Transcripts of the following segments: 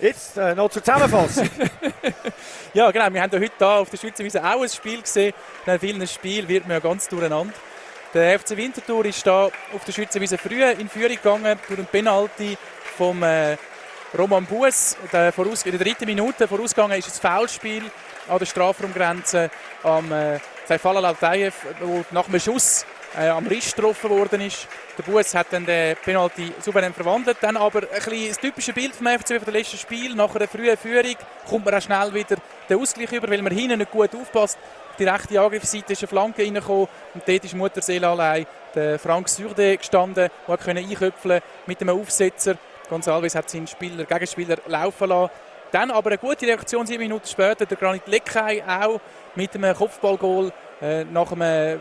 Jetzt äh, noch zur Zusammenfassung. ja, genau. Wir haben heute hier auf der Schweizer Wiese auch ein Spiel gesehen. In vielen Spielen wird man ja ganz durcheinander. Der FC Winterthur ist da auf der Schweizer Wiese früh in Führung gegangen durch einen Penalty vom äh, Roman Buß. Der in der dritten Minute vorausgegangen ist ein Foulspiel an der Strafraumgrenze am äh, Saifala Latayev, wo nach einem Schuss äh, am Rist getroffen worden ist. Der Buß hat dann den Penalty souverän verwandelt. Dann aber ein bisschen das typische Bild vom FCB von dem letzten Spiel. Nach einer frühen Führung kommt man auch schnell wieder den Ausgleich über, weil man hinten nicht gut aufpasst. Auf die rechte Angriffsseite ist eine Flanke reingekommen und dort ist Mutterseele allein der Frank Surde gestanden, der einköpfeln mit einem Aufsetzer. Gonzalves hat seinen Spieler, Gegenspieler laufen lassen. Dann aber eine gute Reaktion, sieben Minuten später, der Granit Leckei auch mit einem Kopfballgoal nach einem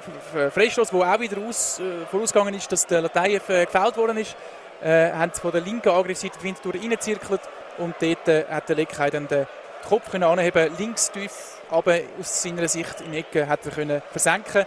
Freistoß, wo auch wieder aus, äh, vorausgegangen ist, dass der Lateyev äh, gefällt worden ist, äh, haben sie von der linken Angriffsseite die Winterthur reingezirkelt und dort äh, hat der Leckei dann den Kopf können anheben, links tief, aber aus seiner Sicht in Ecke hat er können versenken.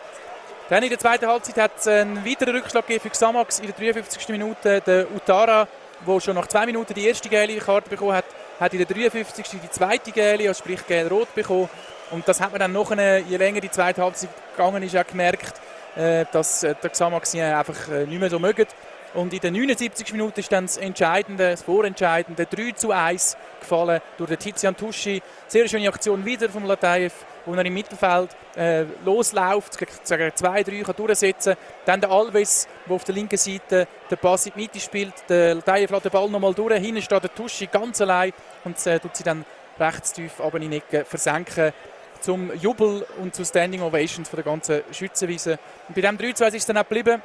Dann in der zweiten Halbzeit hat es einen weiteren Rückschlag gegeben für Xamax in der 53. Minute. Der Utara der schon nach zwei Minuten die erste gelbe Karte bekommen hat, hat in der 53. die zweite gelbe, also sprich gelb-rot bekommen. Und das hat man dann nachher, je länger die zweite Halbzeit gegangen ist, auch gemerkt, äh, dass äh, der Xamaxien einfach äh, nicht mehr so mögen. Und in der 79. Minute ist dann das Entscheidende, das Vorentscheidende 3 zu 1 gefallen durch den Tizian Tuschi. Sehr schöne Aktion wieder vom Latayev, wo er im Mittelfeld äh, losläuft, sagen zwei, drei kann durchsetzen. Dann der Alves, der auf der linken Seite den Pass in die Mitte spielt. Der Latayev lässt den Ball nochmal durch. Hinten steht der Tuschi ganz allein und äh, tut sie dann rechts tief aber in die Ecke versenken zum Jubel und zu Standing Ovations von der ganzen Schützenwiese. Und bei dem 3-2 ist es dann auch geblieben.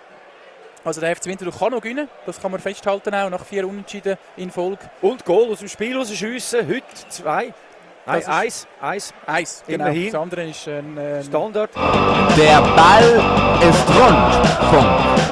Also der FC Winterthur kann noch gewinnen, das kann man festhalten auch nach vier Unentschieden in Folge. Und Goal aus dem Spiel rausschiessen, heute zwei. Nein, eins, eins. Eins, genau. Immerhin. Das andere ist ein... Äh, Standard. Der Ball ist rund. Punkt.